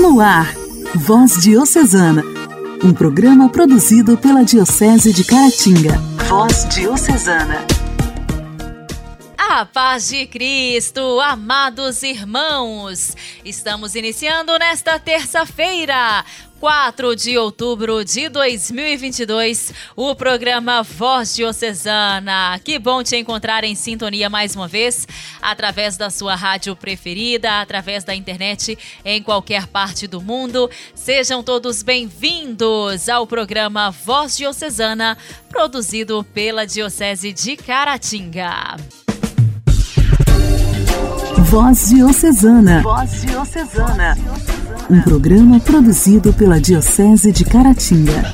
No ar, Voz Diocesana, um programa produzido pela Diocese de Caratinga. Voz Diocesana. A paz de Cristo, amados irmãos! Estamos iniciando nesta terça-feira 4 de outubro de 2022, o programa Voz Diocesana. Que bom te encontrar em sintonia mais uma vez, através da sua rádio preferida, através da internet em qualquer parte do mundo. Sejam todos bem-vindos ao programa Voz Diocesana, produzido pela Diocese de Caratinga. Voz Diocesana. Voz Diocesana. Um programa produzido pela Diocese de Caratinga.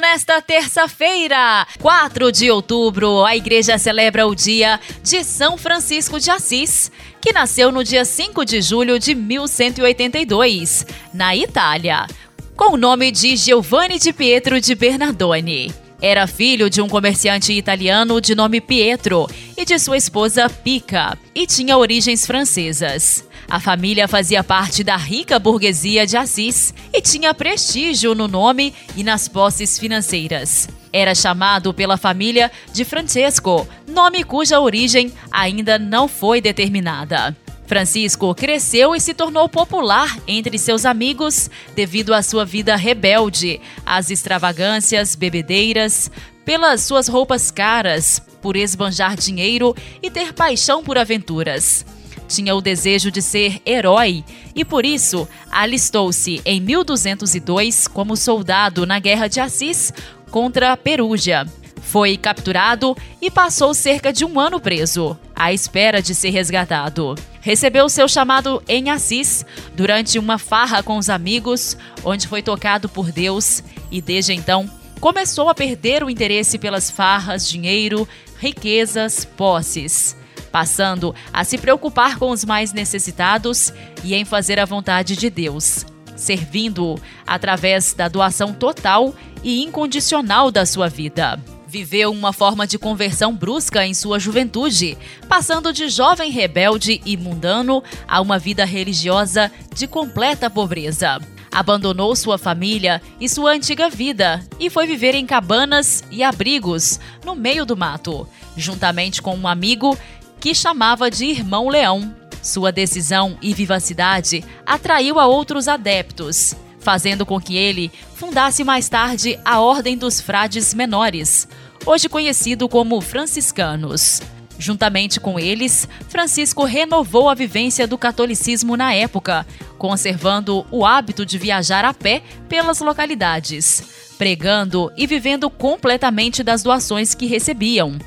Nesta terça-feira, 4 de outubro, a igreja celebra o dia de São Francisco de Assis, que nasceu no dia 5 de julho de 1182, na Itália, com o nome de Giovanni di Pietro de Bernardone. Era filho de um comerciante italiano de nome Pietro e de sua esposa Pica, e tinha origens francesas. A família fazia parte da rica burguesia de Assis e tinha prestígio no nome e nas posses financeiras. Era chamado pela família de Francesco, nome cuja origem ainda não foi determinada. Francisco cresceu e se tornou popular entre seus amigos devido à sua vida rebelde, às extravagâncias, bebedeiras, pelas suas roupas caras, por esbanjar dinheiro e ter paixão por aventuras. Tinha o desejo de ser herói e, por isso, alistou-se em 1202 como soldado na Guerra de Assis contra a Perúgia. Foi capturado e passou cerca de um ano preso, à espera de ser resgatado. Recebeu seu chamado em Assis durante uma farra com os amigos, onde foi tocado por Deus e desde então começou a perder o interesse pelas farras, dinheiro, riquezas, posses, passando a se preocupar com os mais necessitados e em fazer a vontade de Deus, servindo-o através da doação total e incondicional da sua vida. Viveu uma forma de conversão brusca em sua juventude, passando de jovem rebelde e mundano a uma vida religiosa de completa pobreza. Abandonou sua família e sua antiga vida e foi viver em cabanas e abrigos no meio do mato, juntamente com um amigo que chamava de Irmão Leão. Sua decisão e vivacidade atraiu a outros adeptos, fazendo com que ele fundasse mais tarde a Ordem dos Frades Menores, hoje conhecido como franciscanos. Juntamente com eles, Francisco renovou a vivência do catolicismo na época, conservando o hábito de viajar a pé pelas localidades, pregando e vivendo completamente das doações que recebiam.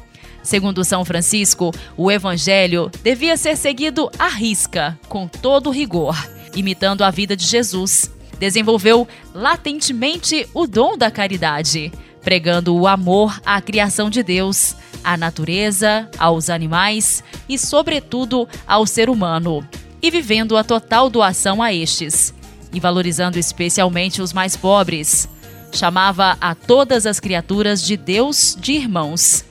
Segundo São Francisco, o evangelho devia ser seguido à risca, com todo rigor, imitando a vida de Jesus. Desenvolveu latentemente o dom da caridade pregando o amor à criação de Deus, à natureza, aos animais e, sobretudo, ao ser humano, e vivendo a total doação a estes, e valorizando especialmente os mais pobres. Chamava a todas as criaturas de Deus de irmãos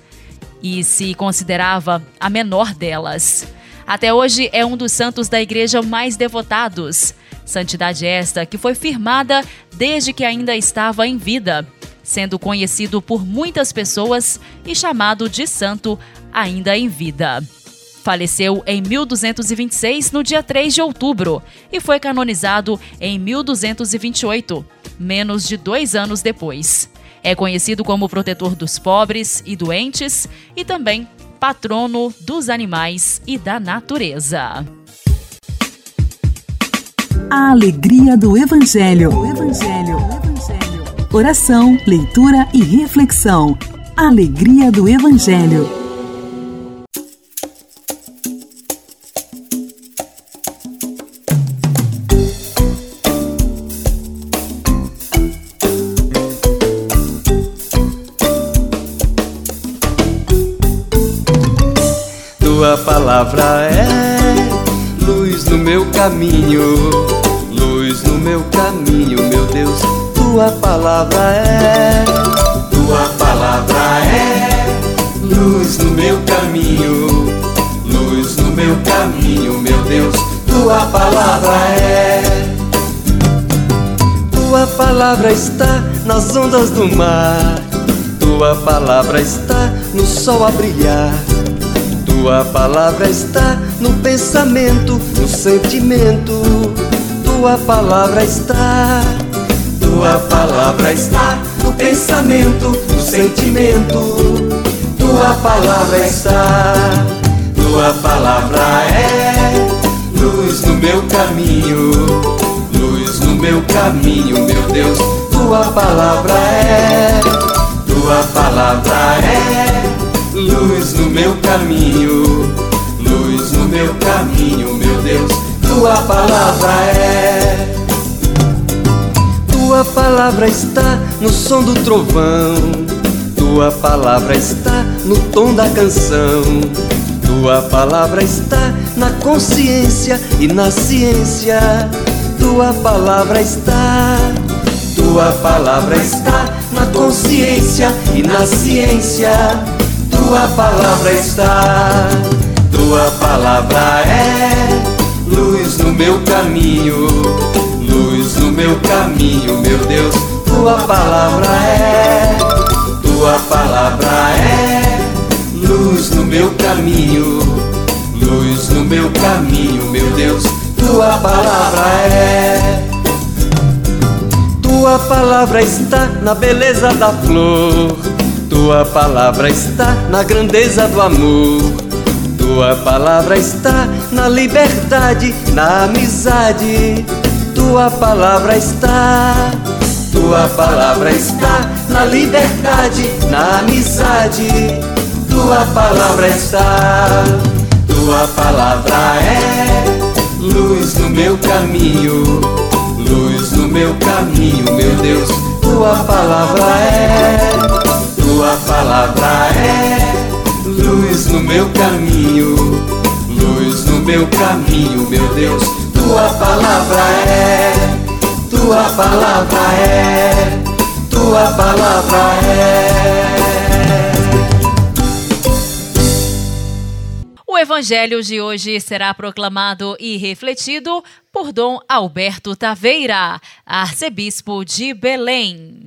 e se considerava a menor delas. Até hoje é um dos santos da igreja mais devotados. Santidade esta que foi firmada desde que ainda estava em vida sendo conhecido por muitas pessoas e chamado de santo ainda em vida. Faleceu em 1226, no dia 3 de outubro, e foi canonizado em 1228, menos de dois anos depois. É conhecido como protetor dos pobres e doentes e também patrono dos animais e da natureza. A alegria do Evangelho. O Evangelho. Evangelho. Oração, leitura e reflexão. Alegria do Evangelho. Tua palavra é luz no meu caminho, luz no meu caminho, meu Deus tua palavra é, tua palavra é luz no meu caminho, luz no meu caminho, meu Deus. Tua palavra é palavra está nas ondas do mar. Tua palavra está no sol a brilhar. Tua palavra está no pensamento, no sentimento. Tua palavra está. Tua palavra está no pensamento, no sentimento. Tua palavra está. Tua palavra é luz no meu caminho, luz no meu caminho, meu Deus. Tua palavra é, tua palavra é luz no meu caminho, luz no meu caminho, meu Deus. Tua palavra é. Tua palavra está no som do trovão. Tua palavra está no tom da canção. Tua palavra está na consciência e na ciência. Tua palavra está. Tua palavra está na consciência e na ciência. Tua palavra está. Tua palavra é luz no meu caminho, luz no meu caminho, meu Deus. Tua palavra é. Tua palavra é luz no meu caminho, luz no meu caminho, meu Deus, tua palavra é. Tua palavra está na beleza da flor, tua palavra está na grandeza do amor. Tua palavra está na liberdade, na amizade. Tua palavra está, tua palavra está na liberdade, na amizade tua palavra está, tua palavra é luz no meu caminho, luz no meu caminho, meu Deus. Tua palavra é, palavra é luz no meu caminho, luz no meu caminho, meu Deus. Tua palavra é, tua palavra é, tua palavra é. O evangelho de hoje será proclamado e refletido por Dom Alberto Taveira, arcebispo de Belém.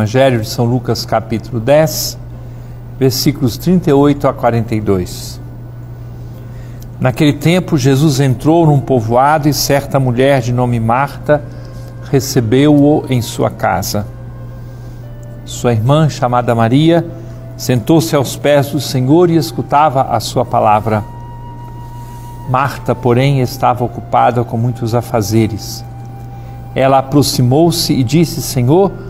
Evangelho de São Lucas, capítulo 10, versículos 38 a 42. Naquele tempo, Jesus entrou num povoado e certa mulher de nome Marta recebeu-o em sua casa. Sua irmã, chamada Maria, sentou-se aos pés do Senhor e escutava a sua palavra. Marta, porém, estava ocupada com muitos afazeres. Ela aproximou-se e disse: Senhor,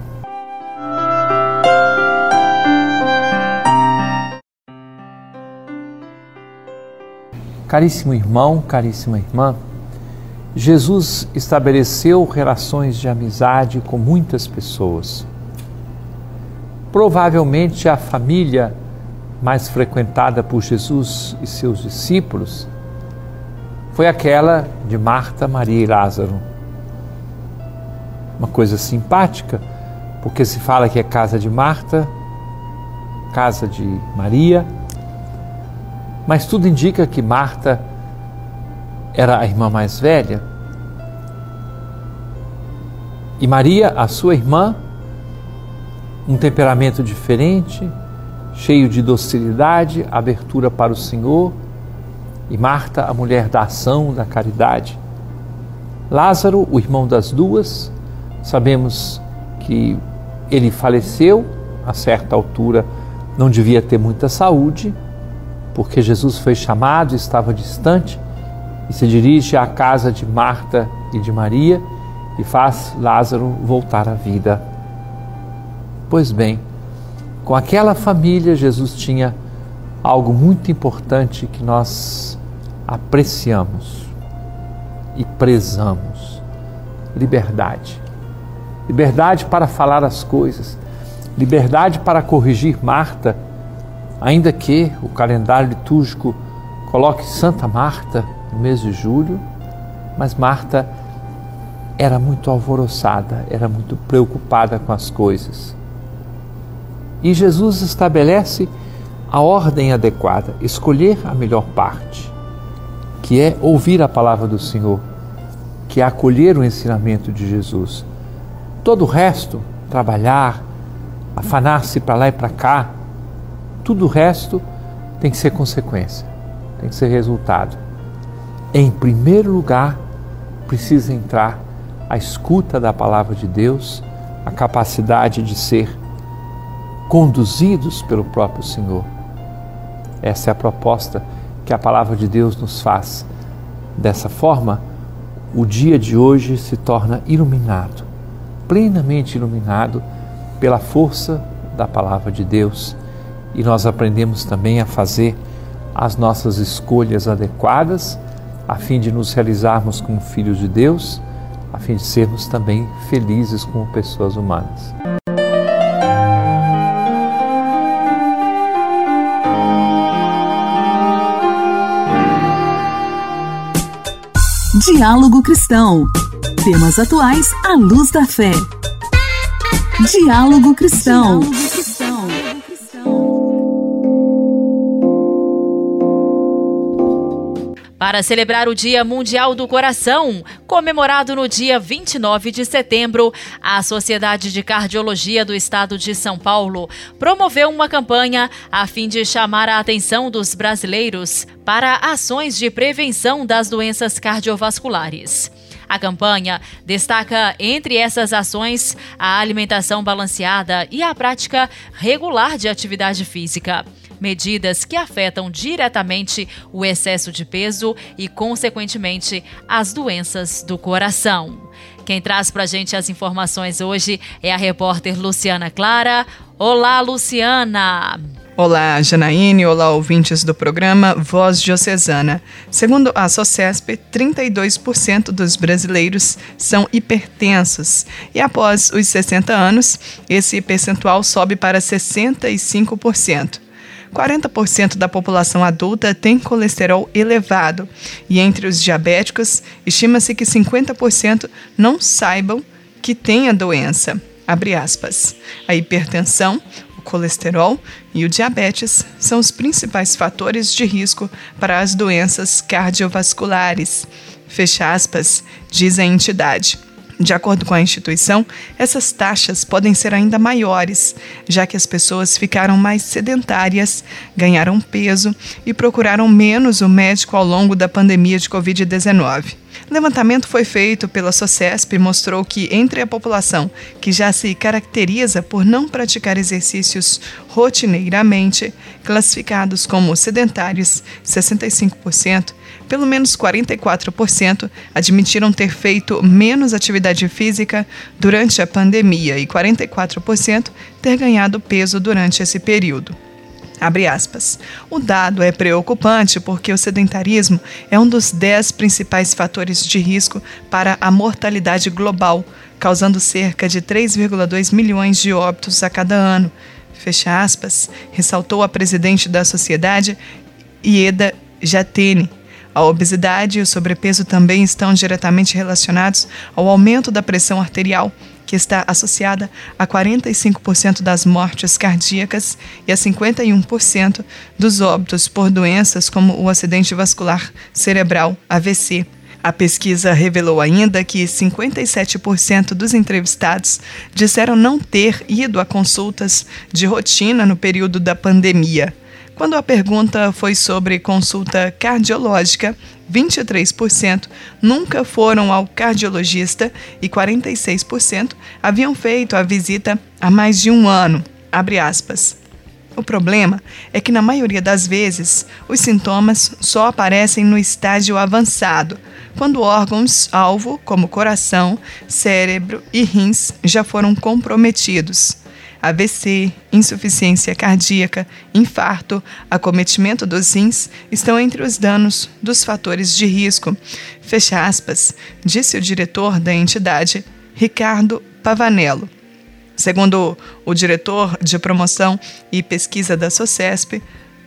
Caríssimo irmão, caríssima irmã, Jesus estabeleceu relações de amizade com muitas pessoas. Provavelmente a família mais frequentada por Jesus e seus discípulos foi aquela de Marta, Maria e Lázaro. Uma coisa simpática, porque se fala que é casa de Marta, casa de Maria mas tudo indica que Marta era a irmã mais velha. E Maria, a sua irmã, um temperamento diferente, cheio de docilidade, abertura para o Senhor, e Marta, a mulher da ação, da caridade. Lázaro, o irmão das duas, sabemos que ele faleceu a certa altura, não devia ter muita saúde, porque Jesus foi chamado, estava distante, e se dirige à casa de Marta e de Maria e faz Lázaro voltar à vida. Pois bem, com aquela família, Jesus tinha algo muito importante que nós apreciamos e prezamos: liberdade. Liberdade para falar as coisas, liberdade para corrigir Marta, ainda que o calendário litúrgico coloque Santa Marta no mês de julho, mas Marta era muito alvoroçada, era muito preocupada com as coisas. E Jesus estabelece a ordem adequada, escolher a melhor parte, que é ouvir a palavra do Senhor, que é acolher o ensinamento de Jesus. Todo o resto, trabalhar, afanar-se para lá e para cá, tudo o resto tem que ser consequência, tem que ser resultado. Em primeiro lugar, precisa entrar a escuta da palavra de Deus, a capacidade de ser conduzidos pelo próprio Senhor. Essa é a proposta que a palavra de Deus nos faz. Dessa forma, o dia de hoje se torna iluminado, plenamente iluminado pela força da palavra de Deus. E nós aprendemos também a fazer as nossas escolhas adequadas, a fim de nos realizarmos como filhos de Deus, a fim de sermos também felizes como pessoas humanas. Diálogo Cristão. Temas atuais à luz da fé. Diálogo Cristão. Para celebrar o Dia Mundial do Coração, comemorado no dia 29 de setembro, a Sociedade de Cardiologia do Estado de São Paulo promoveu uma campanha a fim de chamar a atenção dos brasileiros para ações de prevenção das doenças cardiovasculares. A campanha destaca, entre essas ações, a alimentação balanceada e a prática regular de atividade física medidas que afetam diretamente o excesso de peso e, consequentemente, as doenças do coração. Quem traz para a gente as informações hoje é a repórter Luciana Clara. Olá, Luciana! Olá, Janaíne. Olá, ouvintes do programa Voz Diocesana. Segundo a SOCESP, 32% dos brasileiros são hipertensos e após os 60 anos, esse percentual sobe para 65%. 40% da população adulta tem colesterol elevado e entre os diabéticos, estima-se que 50% não saibam que têm a doença. A hipertensão, o colesterol e o diabetes são os principais fatores de risco para as doenças cardiovasculares. Fecha aspas, diz a entidade. De acordo com a instituição, essas taxas podem ser ainda maiores, já que as pessoas ficaram mais sedentárias, ganharam peso e procuraram menos o médico ao longo da pandemia de Covid-19. Levantamento foi feito pela SOCESP e mostrou que, entre a população que já se caracteriza por não praticar exercícios rotineiramente, classificados como sedentários, 65%, pelo menos 44% admitiram ter feito menos atividade física durante a pandemia e 44% ter ganhado peso durante esse período. Abre aspas. O dado é preocupante porque o sedentarismo é um dos dez principais fatores de risco para a mortalidade global, causando cerca de 3,2 milhões de óbitos a cada ano. Fecha aspas, ressaltou a presidente da sociedade, Ieda Jatene. A obesidade e o sobrepeso também estão diretamente relacionados ao aumento da pressão arterial, que está associada a 45% das mortes cardíacas e a 51% dos óbitos por doenças como o acidente vascular cerebral, AVC. A pesquisa revelou ainda que 57% dos entrevistados disseram não ter ido a consultas de rotina no período da pandemia. Quando a pergunta foi sobre consulta cardiológica, 23% nunca foram ao cardiologista e 46% haviam feito a visita há mais de um ano. O problema é que, na maioria das vezes, os sintomas só aparecem no estágio avançado, quando órgãos-alvo, como coração, cérebro e rins, já foram comprometidos. AVC, insuficiência cardíaca, infarto, acometimento dos rins estão entre os danos dos fatores de risco. Fecha aspas, disse o diretor da entidade, Ricardo Pavanello. Segundo o diretor de promoção e pesquisa da SOCESP,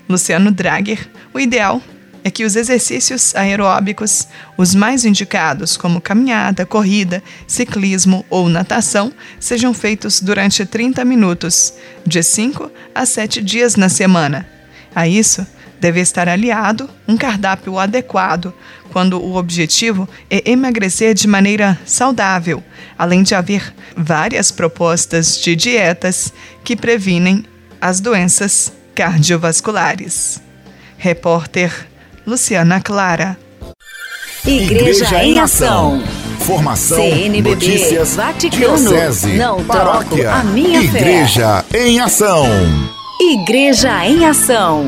Luciano Drager, o ideal é que os exercícios aeróbicos, os mais indicados, como caminhada, corrida, ciclismo ou natação, sejam feitos durante 30 minutos, de 5 a 7 dias na semana. A isso, deve estar aliado um cardápio adequado, quando o objetivo é emagrecer de maneira saudável, além de haver várias propostas de dietas que previnem as doenças cardiovasculares. Repórter Luciana Clara. Igreja, Igreja em Ação. Formação, CNBB, notícias, Vaticano, diocese, não paróquia, a minha Igreja fé. em Ação. Igreja em Ação.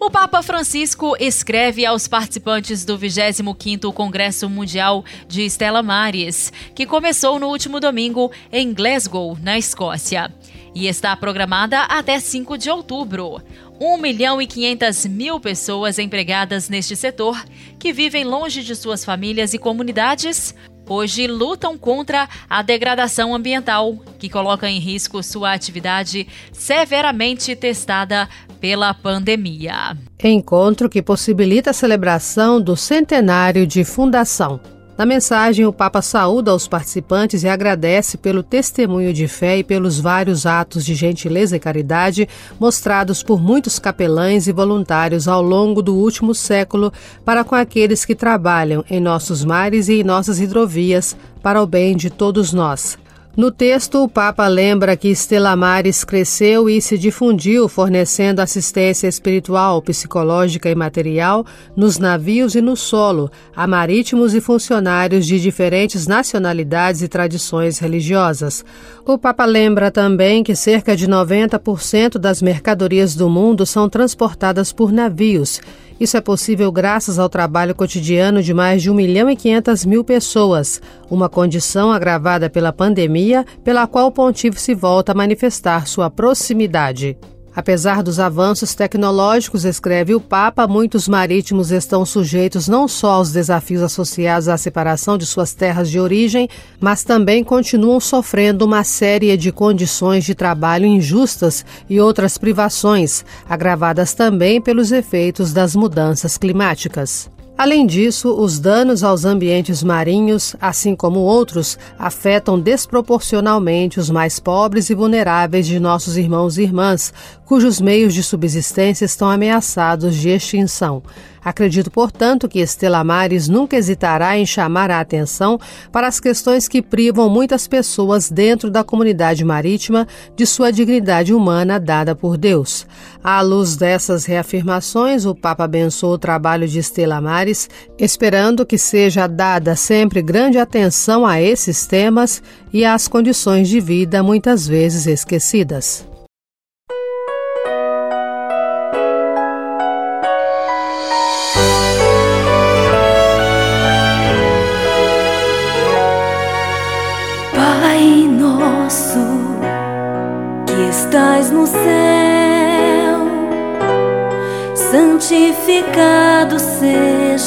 O Papa Francisco escreve aos participantes do 25º Congresso Mundial de Estela Maris, que começou no último domingo em Glasgow, na Escócia, e está programada até 5 de outubro. 1 milhão e 500 mil pessoas empregadas neste setor, que vivem longe de suas famílias e comunidades, hoje lutam contra a degradação ambiental, que coloca em risco sua atividade severamente testada pela pandemia. Encontro que possibilita a celebração do centenário de fundação. Na mensagem, o Papa saúda os participantes e agradece pelo testemunho de fé e pelos vários atos de gentileza e caridade mostrados por muitos capelães e voluntários ao longo do último século para com aqueles que trabalham em nossos mares e em nossas hidrovias para o bem de todos nós. No texto, o Papa lembra que Estela Maris cresceu e se difundiu, fornecendo assistência espiritual, psicológica e material nos navios e no solo, a marítimos e funcionários de diferentes nacionalidades e tradições religiosas. O Papa lembra também que cerca de 90% das mercadorias do mundo são transportadas por navios isso é possível graças ao trabalho cotidiano de mais de 1 milhão e 500 mil pessoas, uma condição agravada pela pandemia, pela qual o pontífice volta a manifestar sua proximidade. Apesar dos avanços tecnológicos, escreve o Papa, muitos marítimos estão sujeitos não só aos desafios associados à separação de suas terras de origem, mas também continuam sofrendo uma série de condições de trabalho injustas e outras privações, agravadas também pelos efeitos das mudanças climáticas. Além disso, os danos aos ambientes marinhos, assim como outros, afetam desproporcionalmente os mais pobres e vulneráveis de nossos irmãos e irmãs, cujos meios de subsistência estão ameaçados de extinção. Acredito, portanto, que Estela Mares nunca hesitará em chamar a atenção para as questões que privam muitas pessoas dentro da comunidade marítima de sua dignidade humana dada por Deus. À luz dessas reafirmações, o Papa abençoou o trabalho de Estela Mares, esperando que seja dada sempre grande atenção a esses temas e às condições de vida muitas vezes esquecidas.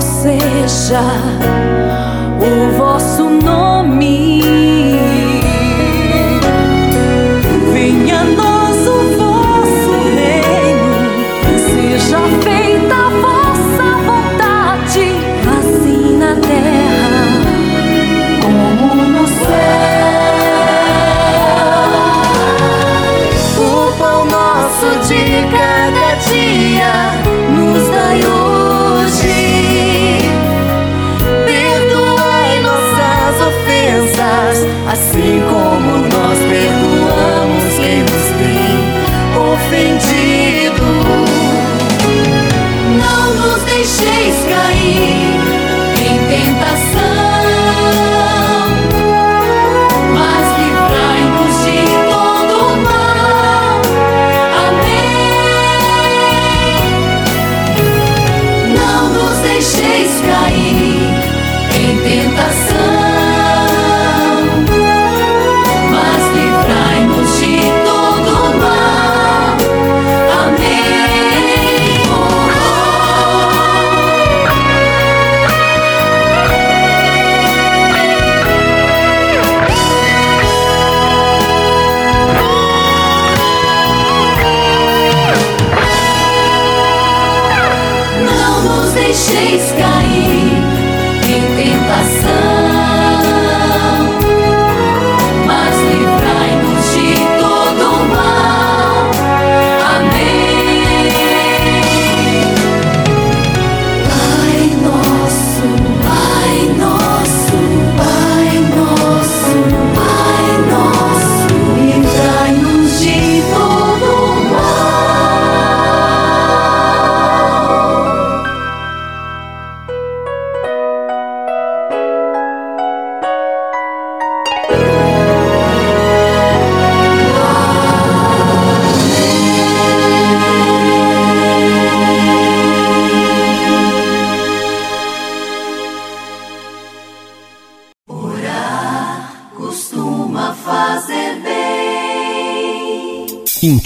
seja You go.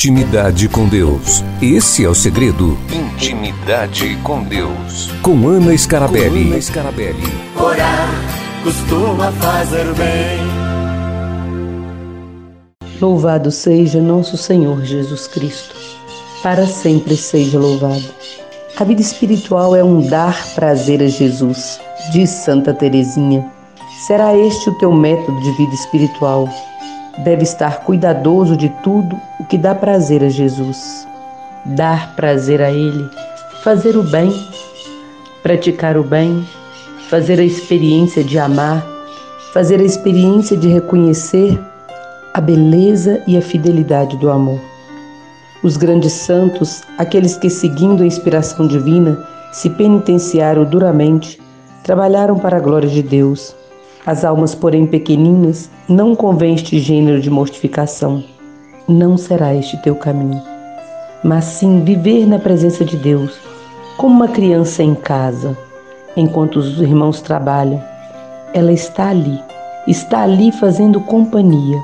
Intimidade com Deus. Esse é o segredo. Intimidade com Deus. Com Ana Scarabelli. Com Ana Scarabelli. Orar costuma fazer bem. Louvado seja nosso Senhor Jesus Cristo. Para sempre seja louvado. A vida espiritual é um dar prazer a Jesus, diz Santa Teresinha. Será este o teu método de vida espiritual? Deve estar cuidadoso de tudo o que dá prazer a Jesus. Dar prazer a Ele, fazer o bem, praticar o bem, fazer a experiência de amar, fazer a experiência de reconhecer a beleza e a fidelidade do amor. Os grandes santos, aqueles que, seguindo a inspiração divina, se penitenciaram duramente, trabalharam para a glória de Deus as almas, porém pequeninas, não convém este gênero de mortificação. Não será este teu caminho. Mas sim viver na presença de Deus, como uma criança em casa, enquanto os irmãos trabalham. Ela está ali, está ali fazendo companhia.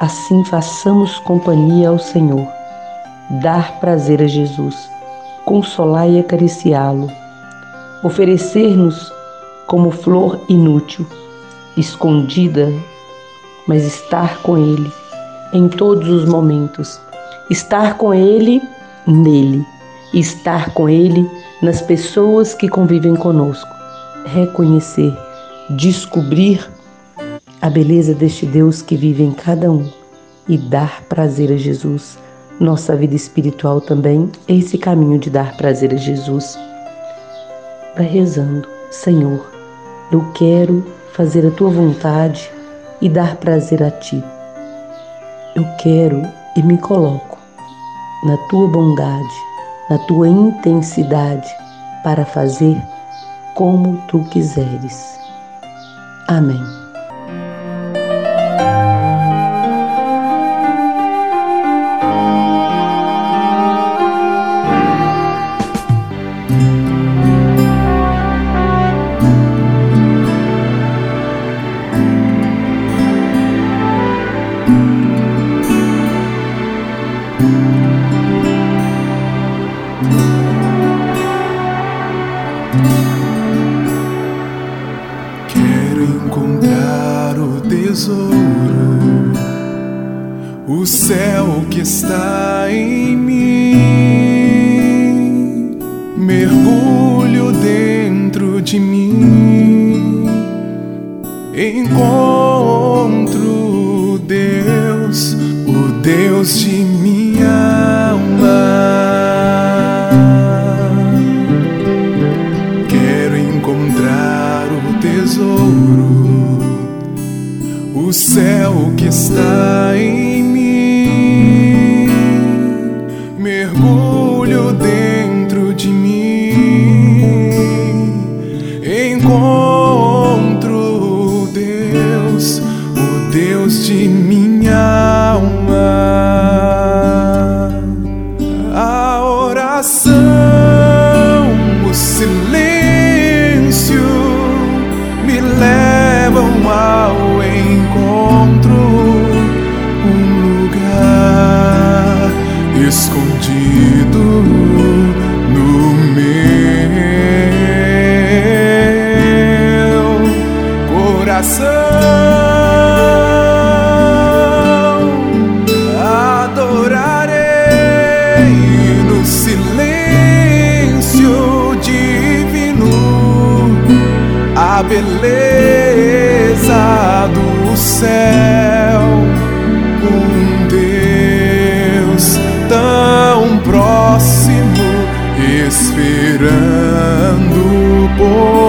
Assim façamos companhia ao Senhor. Dar prazer a Jesus, consolar e acariciá-lo. Oferecer-nos como flor inútil escondida, mas estar com Ele em todos os momentos. Estar com Ele nele, estar com Ele nas pessoas que convivem conosco. Reconhecer, descobrir a beleza deste Deus que vive em cada um e dar prazer a Jesus. Nossa vida espiritual também é esse caminho de dar prazer a Jesus. Vai rezando, Senhor, eu quero fazer a tua vontade e dar prazer a ti. Eu quero e me coloco na tua bondade, na tua intensidade para fazer como tu quiseres. Amém. encontrar o tesouro, o céu que está em silêncio divino. beleza do céu, um Deus tão próximo, esperando por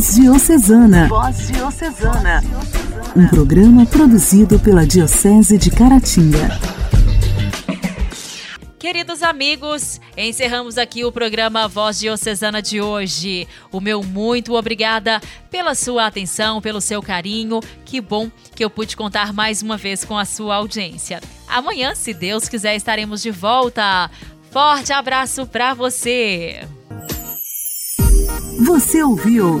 Voz Diocesana. Voz Diocesana. Um programa produzido pela Diocese de Caratinga. Queridos amigos, encerramos aqui o programa Voz Diocesana de hoje. O meu muito obrigada pela sua atenção, pelo seu carinho. Que bom que eu pude contar mais uma vez com a sua audiência. Amanhã, se Deus quiser, estaremos de volta. Forte abraço para você. Você ouviu